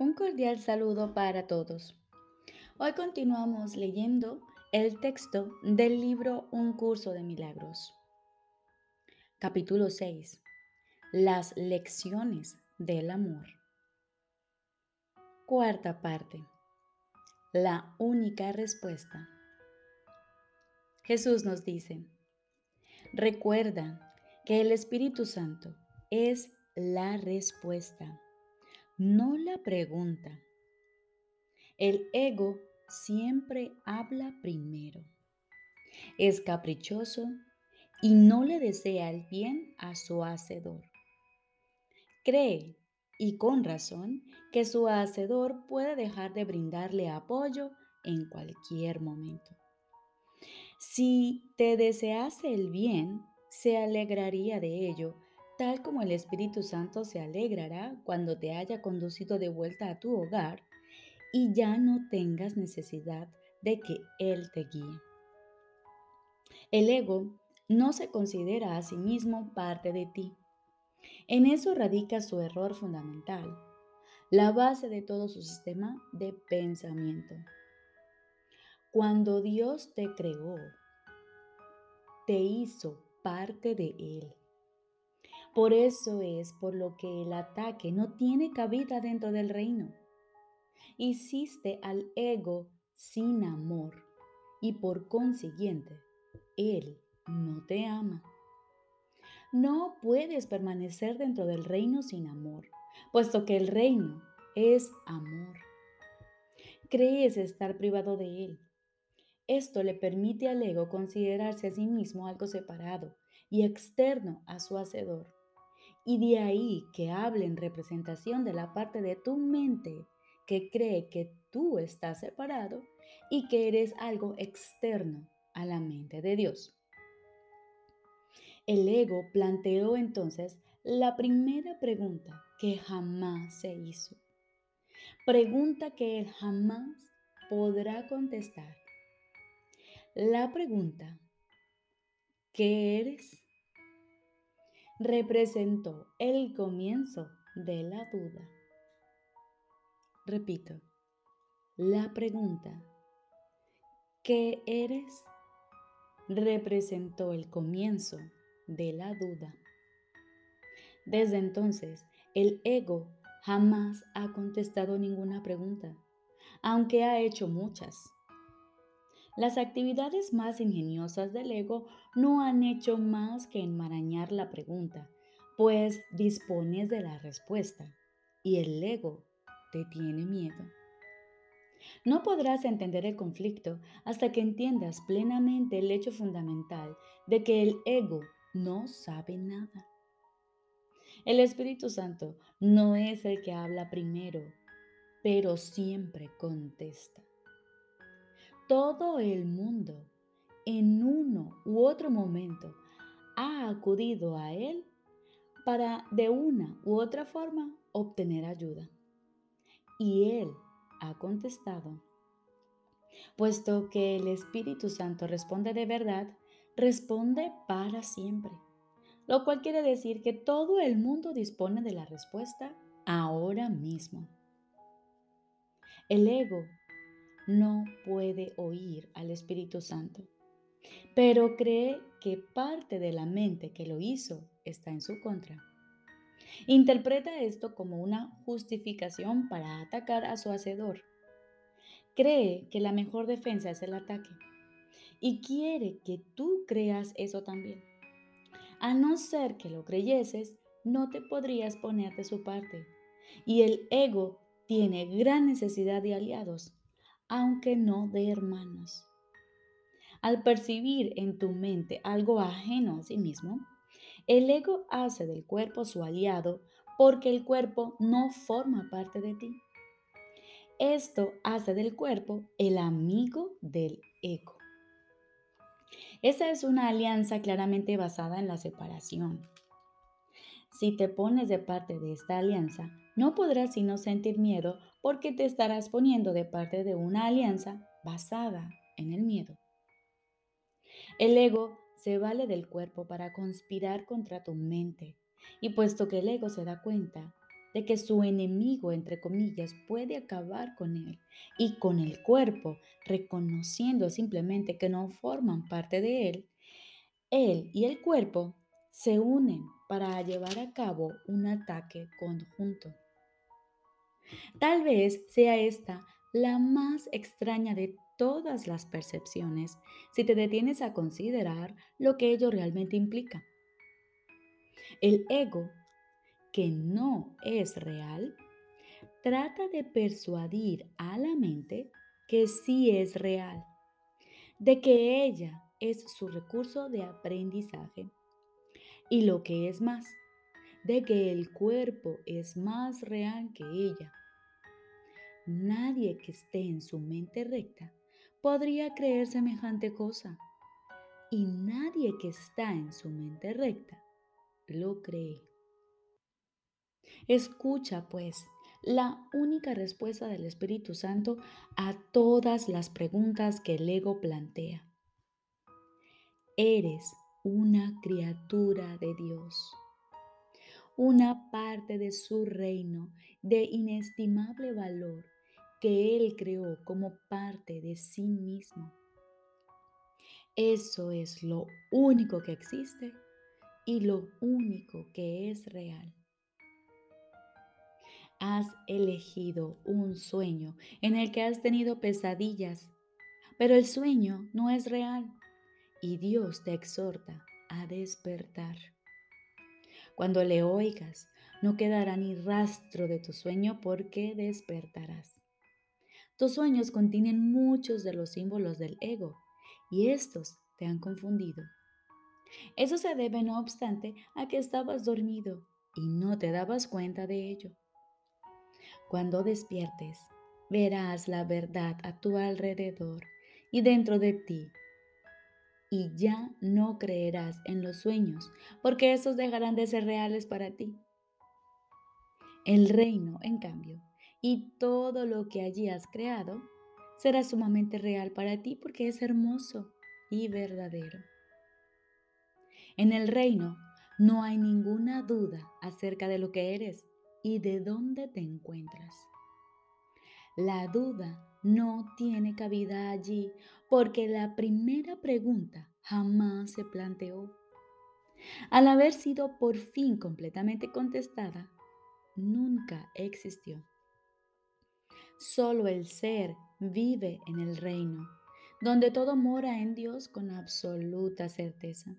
Un cordial saludo para todos. Hoy continuamos leyendo el texto del libro Un curso de milagros. Capítulo 6. Las lecciones del amor. Cuarta parte. La única respuesta. Jesús nos dice, recuerda que el Espíritu Santo es la respuesta no la pregunta. El ego siempre habla primero. Es caprichoso y no le desea el bien a su hacedor. Cree, y con razón, que su hacedor puede dejar de brindarle apoyo en cualquier momento. Si te desease el bien, se alegraría de ello tal como el Espíritu Santo se alegrará cuando te haya conducido de vuelta a tu hogar y ya no tengas necesidad de que Él te guíe. El ego no se considera a sí mismo parte de ti. En eso radica su error fundamental, la base de todo su sistema de pensamiento. Cuando Dios te creó, te hizo parte de Él. Por eso es por lo que el ataque no tiene cabida dentro del reino. Hiciste al ego sin amor y por consiguiente, él no te ama. No puedes permanecer dentro del reino sin amor, puesto que el reino es amor. Crees estar privado de él. Esto le permite al ego considerarse a sí mismo algo separado y externo a su hacedor. Y de ahí que hable en representación de la parte de tu mente que cree que tú estás separado y que eres algo externo a la mente de Dios. El ego planteó entonces la primera pregunta que jamás se hizo. Pregunta que él jamás podrá contestar. La pregunta, ¿qué eres? Representó el comienzo de la duda. Repito, la pregunta, ¿qué eres? representó el comienzo de la duda. Desde entonces, el ego jamás ha contestado ninguna pregunta, aunque ha hecho muchas. Las actividades más ingeniosas del ego no han hecho más que enmarañar la pregunta, pues dispones de la respuesta y el ego te tiene miedo. No podrás entender el conflicto hasta que entiendas plenamente el hecho fundamental de que el ego no sabe nada. El Espíritu Santo no es el que habla primero, pero siempre contesta todo el mundo en uno u otro momento ha acudido a Él para de una u otra forma obtener ayuda. Y Él ha contestado. Puesto que el Espíritu Santo responde de verdad, responde para siempre. Lo cual quiere decir que todo el mundo dispone de la respuesta ahora mismo. El ego no puede oír al Espíritu Santo, pero cree que parte de la mente que lo hizo está en su contra. Interpreta esto como una justificación para atacar a su hacedor. Cree que la mejor defensa es el ataque y quiere que tú creas eso también. A no ser que lo creyeses, no te podrías poner de su parte. Y el ego tiene gran necesidad de aliados aunque no de hermanos. Al percibir en tu mente algo ajeno a sí mismo, el ego hace del cuerpo su aliado porque el cuerpo no forma parte de ti. Esto hace del cuerpo el amigo del ego. Esa es una alianza claramente basada en la separación. Si te pones de parte de esta alianza, no podrás sino sentir miedo porque te estarás poniendo de parte de una alianza basada en el miedo. El ego se vale del cuerpo para conspirar contra tu mente y puesto que el ego se da cuenta de que su enemigo, entre comillas, puede acabar con él y con el cuerpo, reconociendo simplemente que no forman parte de él, él y el cuerpo se unen para llevar a cabo un ataque conjunto. Tal vez sea esta la más extraña de todas las percepciones si te detienes a considerar lo que ello realmente implica. El ego, que no es real, trata de persuadir a la mente que sí es real, de que ella es su recurso de aprendizaje y lo que es más, de que el cuerpo es más real que ella. Nadie que esté en su mente recta podría creer semejante cosa. Y nadie que está en su mente recta lo cree. Escucha, pues, la única respuesta del Espíritu Santo a todas las preguntas que el ego plantea. Eres una criatura de Dios, una parte de su reino de inestimable valor que Él creó como parte de sí mismo. Eso es lo único que existe y lo único que es real. Has elegido un sueño en el que has tenido pesadillas, pero el sueño no es real y Dios te exhorta a despertar. Cuando le oigas, no quedará ni rastro de tu sueño porque despertarás. Tus sueños contienen muchos de los símbolos del ego y estos te han confundido. Eso se debe, no obstante, a que estabas dormido y no te dabas cuenta de ello. Cuando despiertes, verás la verdad a tu alrededor y dentro de ti. Y ya no creerás en los sueños, porque esos dejarán de ser reales para ti. El reino, en cambio, y todo lo que allí has creado será sumamente real para ti porque es hermoso y verdadero. En el reino no hay ninguna duda acerca de lo que eres y de dónde te encuentras. La duda no tiene cabida allí porque la primera pregunta jamás se planteó. Al haber sido por fin completamente contestada, nunca existió. Solo el ser vive en el reino, donde todo mora en Dios con absoluta certeza.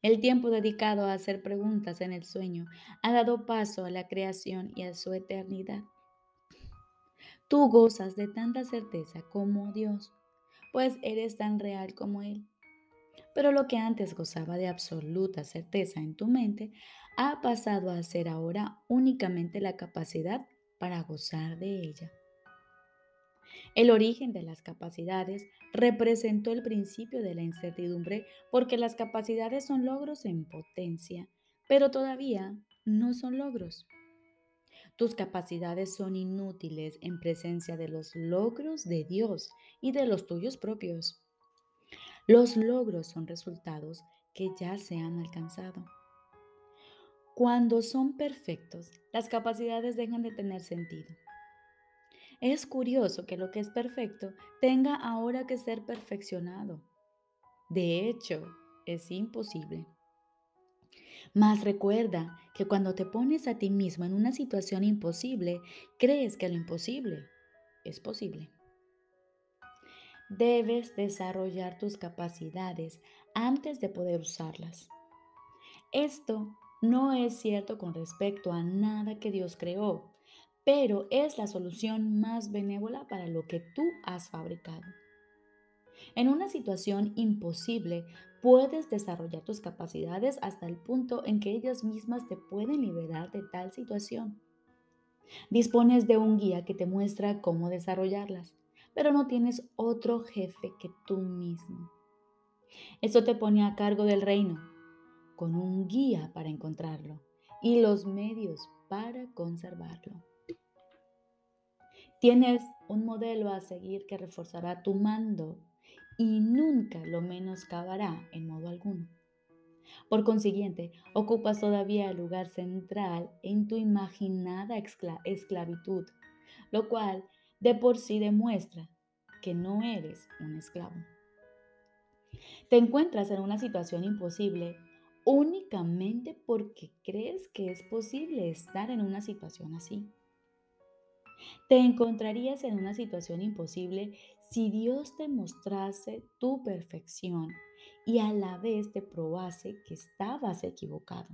El tiempo dedicado a hacer preguntas en el sueño ha dado paso a la creación y a su eternidad. Tú gozas de tanta certeza como Dios, pues eres tan real como Él. Pero lo que antes gozaba de absoluta certeza en tu mente ha pasado a ser ahora únicamente la capacidad para gozar de ella. El origen de las capacidades representó el principio de la incertidumbre porque las capacidades son logros en potencia, pero todavía no son logros. Tus capacidades son inútiles en presencia de los logros de Dios y de los tuyos propios. Los logros son resultados que ya se han alcanzado. Cuando son perfectos, las capacidades dejan de tener sentido. Es curioso que lo que es perfecto tenga ahora que ser perfeccionado. De hecho, es imposible. Mas recuerda que cuando te pones a ti mismo en una situación imposible, crees que lo imposible es posible. Debes desarrollar tus capacidades antes de poder usarlas. Esto no es cierto con respecto a nada que Dios creó, pero es la solución más benévola para lo que tú has fabricado. En una situación imposible, puedes desarrollar tus capacidades hasta el punto en que ellas mismas te pueden liberar de tal situación. Dispones de un guía que te muestra cómo desarrollarlas, pero no tienes otro jefe que tú mismo. Eso te pone a cargo del reino, con un guía para encontrarlo y los medios para conservarlo. Tienes un modelo a seguir que reforzará tu mando y nunca lo menoscabará en modo alguno. Por consiguiente, ocupas todavía el lugar central en tu imaginada esclavitud, lo cual de por sí demuestra que no eres un esclavo. Te encuentras en una situación imposible únicamente porque crees que es posible estar en una situación así. Te encontrarías en una situación imposible si Dios te mostrase tu perfección y a la vez te probase que estabas equivocado.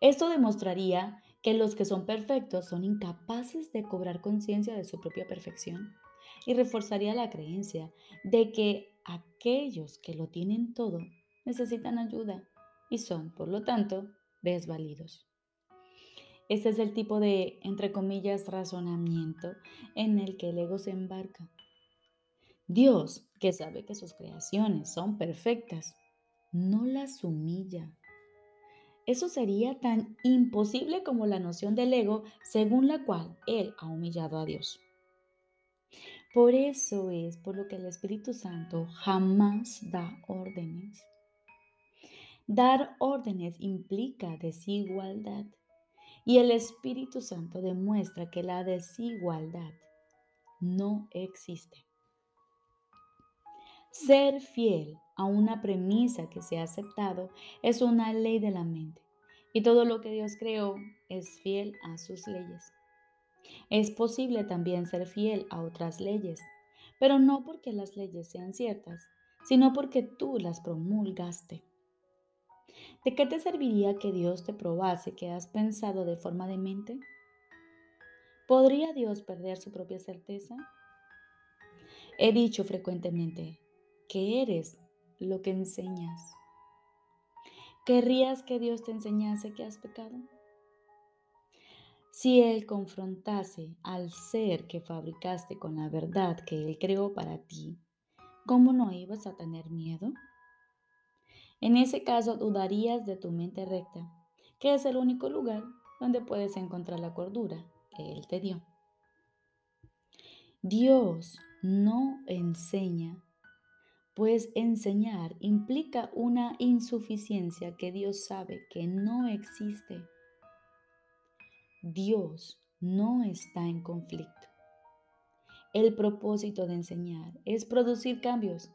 Esto demostraría que los que son perfectos son incapaces de cobrar conciencia de su propia perfección y reforzaría la creencia de que aquellos que lo tienen todo necesitan ayuda y son, por lo tanto, desvalidos. Este es el tipo de, entre comillas, razonamiento en el que el ego se embarca. Dios, que sabe que sus creaciones son perfectas, no las humilla. Eso sería tan imposible como la noción del ego según la cual Él ha humillado a Dios. Por eso es por lo que el Espíritu Santo jamás da órdenes. Dar órdenes implica desigualdad y el Espíritu Santo demuestra que la desigualdad no existe. Ser fiel a una premisa que se ha aceptado es una ley de la mente y todo lo que Dios creó es fiel a sus leyes. Es posible también ser fiel a otras leyes, pero no porque las leyes sean ciertas, sino porque tú las promulgaste. ¿De qué te serviría que Dios te probase que has pensado de forma demente? ¿Podría Dios perder su propia certeza? He dicho frecuentemente que eres lo que enseñas. ¿Querrías que Dios te enseñase que has pecado? Si Él confrontase al ser que fabricaste con la verdad que Él creó para ti, ¿cómo no ibas a tener miedo? En ese caso dudarías de tu mente recta, que es el único lugar donde puedes encontrar la cordura que Él te dio. Dios no enseña, pues enseñar implica una insuficiencia que Dios sabe que no existe. Dios no está en conflicto. El propósito de enseñar es producir cambios,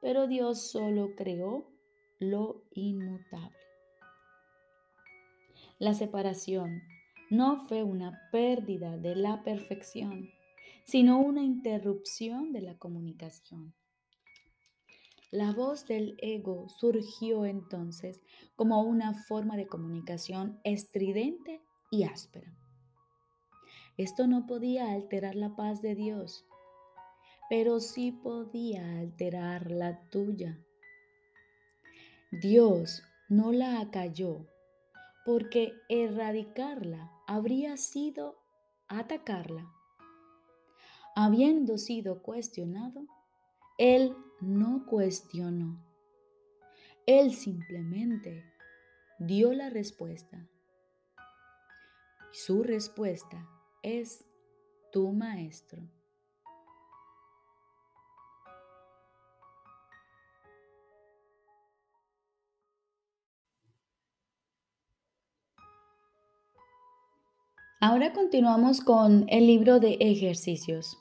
pero Dios solo creó lo inmutable. La separación no fue una pérdida de la perfección, sino una interrupción de la comunicación. La voz del ego surgió entonces como una forma de comunicación estridente y áspera. Esto no podía alterar la paz de Dios, pero sí podía alterar la tuya. Dios no la acalló porque erradicarla habría sido atacarla. Habiendo sido cuestionado, Él no cuestionó. Él simplemente dio la respuesta. Su respuesta es tu maestro. Ahora continuamos con el libro de ejercicios.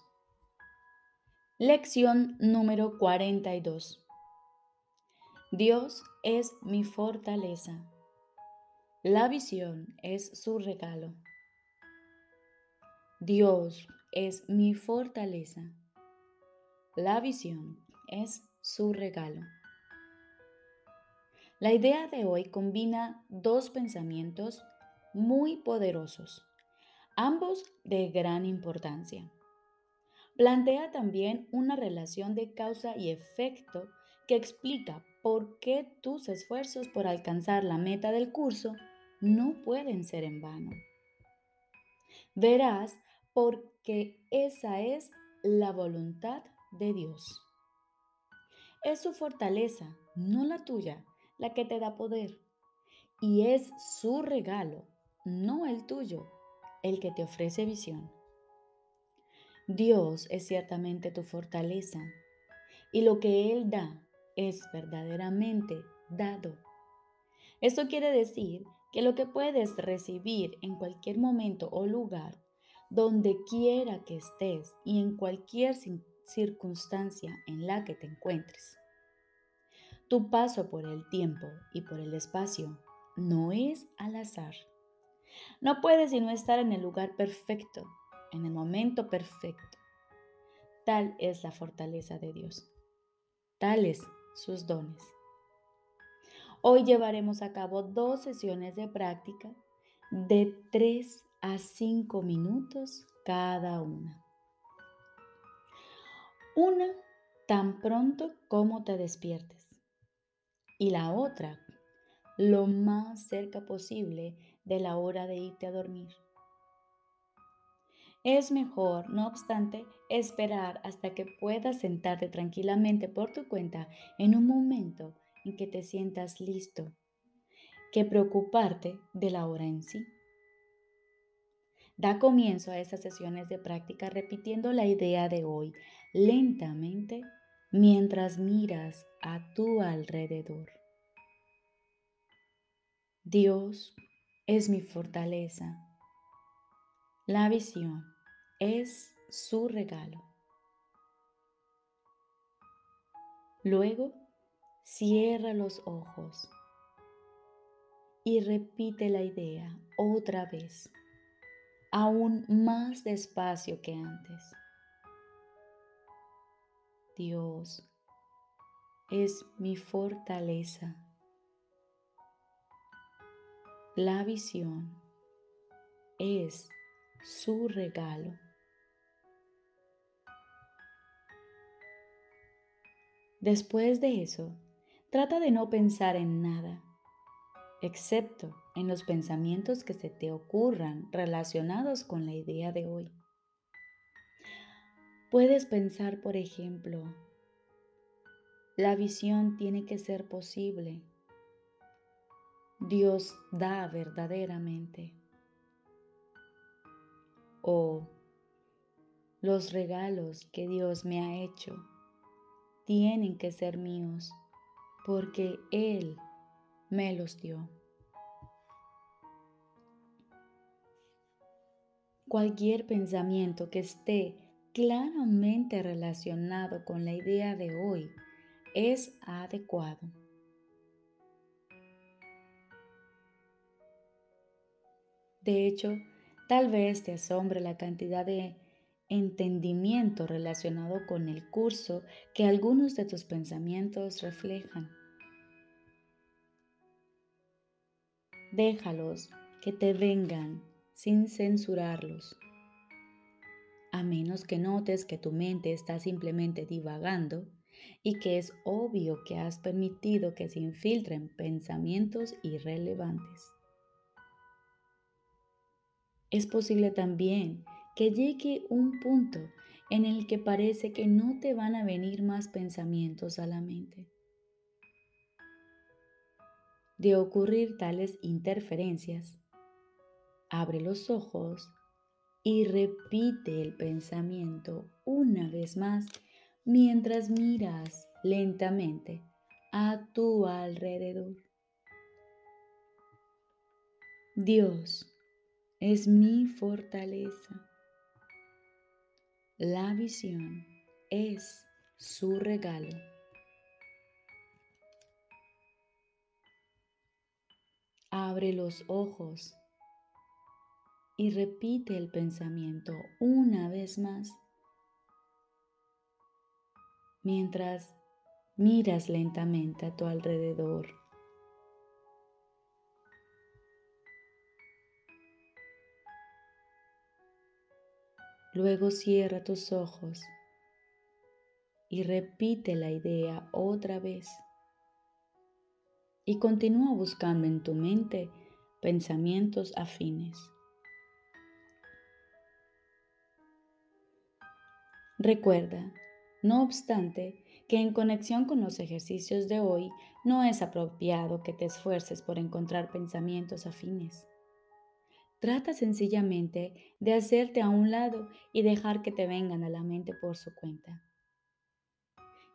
Lección número 42. Dios es mi fortaleza. La visión es su regalo. Dios es mi fortaleza. La visión es su regalo. La idea de hoy combina dos pensamientos muy poderosos ambos de gran importancia. Plantea también una relación de causa y efecto que explica por qué tus esfuerzos por alcanzar la meta del curso no pueden ser en vano. Verás porque esa es la voluntad de Dios. Es su fortaleza, no la tuya, la que te da poder. Y es su regalo, no el tuyo, el que te ofrece visión. Dios es ciertamente tu fortaleza y lo que Él da es verdaderamente dado. Esto quiere decir que lo que puedes recibir en cualquier momento o lugar, donde quiera que estés y en cualquier circunstancia en la que te encuentres. Tu paso por el tiempo y por el espacio no es al azar. No puedes sino estar en el lugar perfecto, en el momento perfecto. Tal es la fortaleza de Dios. Tales sus dones. Hoy llevaremos a cabo dos sesiones de práctica de 3 a 5 minutos cada una. Una tan pronto como te despiertes y la otra lo más cerca posible de la hora de irte a dormir. Es mejor, no obstante, esperar hasta que puedas sentarte tranquilamente por tu cuenta en un momento en que te sientas listo, que preocuparte de la hora en sí. Da comienzo a estas sesiones de práctica repitiendo la idea de hoy lentamente mientras miras a tu alrededor. Dios es mi fortaleza la visión es su regalo. Luego, cierra los ojos y repite la idea otra vez, aún más despacio que antes. Dios es mi fortaleza. La visión es su regalo. Después de eso, trata de no pensar en nada, excepto en los pensamientos que se te ocurran relacionados con la idea de hoy. Puedes pensar, por ejemplo, la visión tiene que ser posible. Dios da verdaderamente o los regalos que Dios me ha hecho tienen que ser míos porque Él me los dio. Cualquier pensamiento que esté claramente relacionado con la idea de hoy es adecuado. De hecho, Tal vez te asombre la cantidad de entendimiento relacionado con el curso que algunos de tus pensamientos reflejan. Déjalos que te vengan sin censurarlos. A menos que notes que tu mente está simplemente divagando y que es obvio que has permitido que se infiltren pensamientos irrelevantes. Es posible también que llegue un punto en el que parece que no te van a venir más pensamientos a la mente. De ocurrir tales interferencias, abre los ojos y repite el pensamiento una vez más mientras miras lentamente a tu alrededor. Dios es mi fortaleza. La visión es su regalo. Abre los ojos y repite el pensamiento una vez más mientras miras lentamente a tu alrededor. Luego cierra tus ojos y repite la idea otra vez. Y continúa buscando en tu mente pensamientos afines. Recuerda, no obstante, que en conexión con los ejercicios de hoy no es apropiado que te esfuerces por encontrar pensamientos afines. Trata sencillamente de hacerte a un lado y dejar que te vengan a la mente por su cuenta.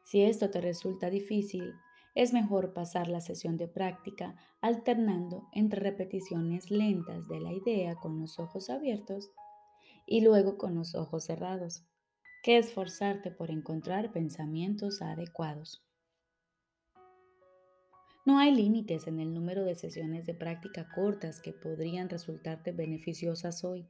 Si esto te resulta difícil, es mejor pasar la sesión de práctica alternando entre repeticiones lentas de la idea con los ojos abiertos y luego con los ojos cerrados, que esforzarte por encontrar pensamientos adecuados. No hay límites en el número de sesiones de práctica cortas que podrían resultarte beneficiosas hoy.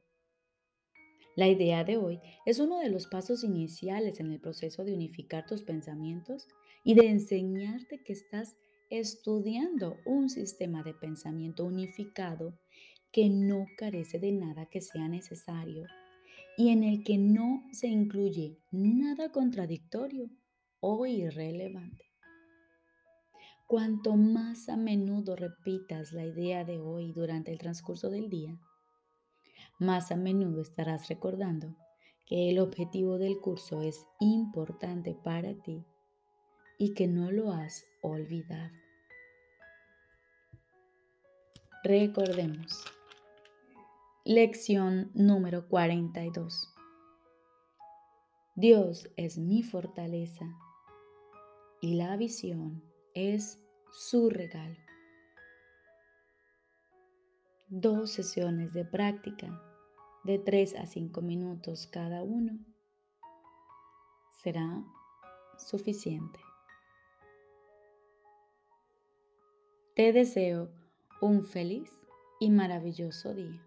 La idea de hoy es uno de los pasos iniciales en el proceso de unificar tus pensamientos y de enseñarte que estás estudiando un sistema de pensamiento unificado que no carece de nada que sea necesario y en el que no se incluye nada contradictorio o irrelevante. Cuanto más a menudo repitas la idea de hoy durante el transcurso del día, más a menudo estarás recordando que el objetivo del curso es importante para ti y que no lo has olvidado. Recordemos. Lección número 42. Dios es mi fortaleza y la visión es su regalo. Dos sesiones de práctica de 3 a 5 minutos cada uno será suficiente. Te deseo un feliz y maravilloso día.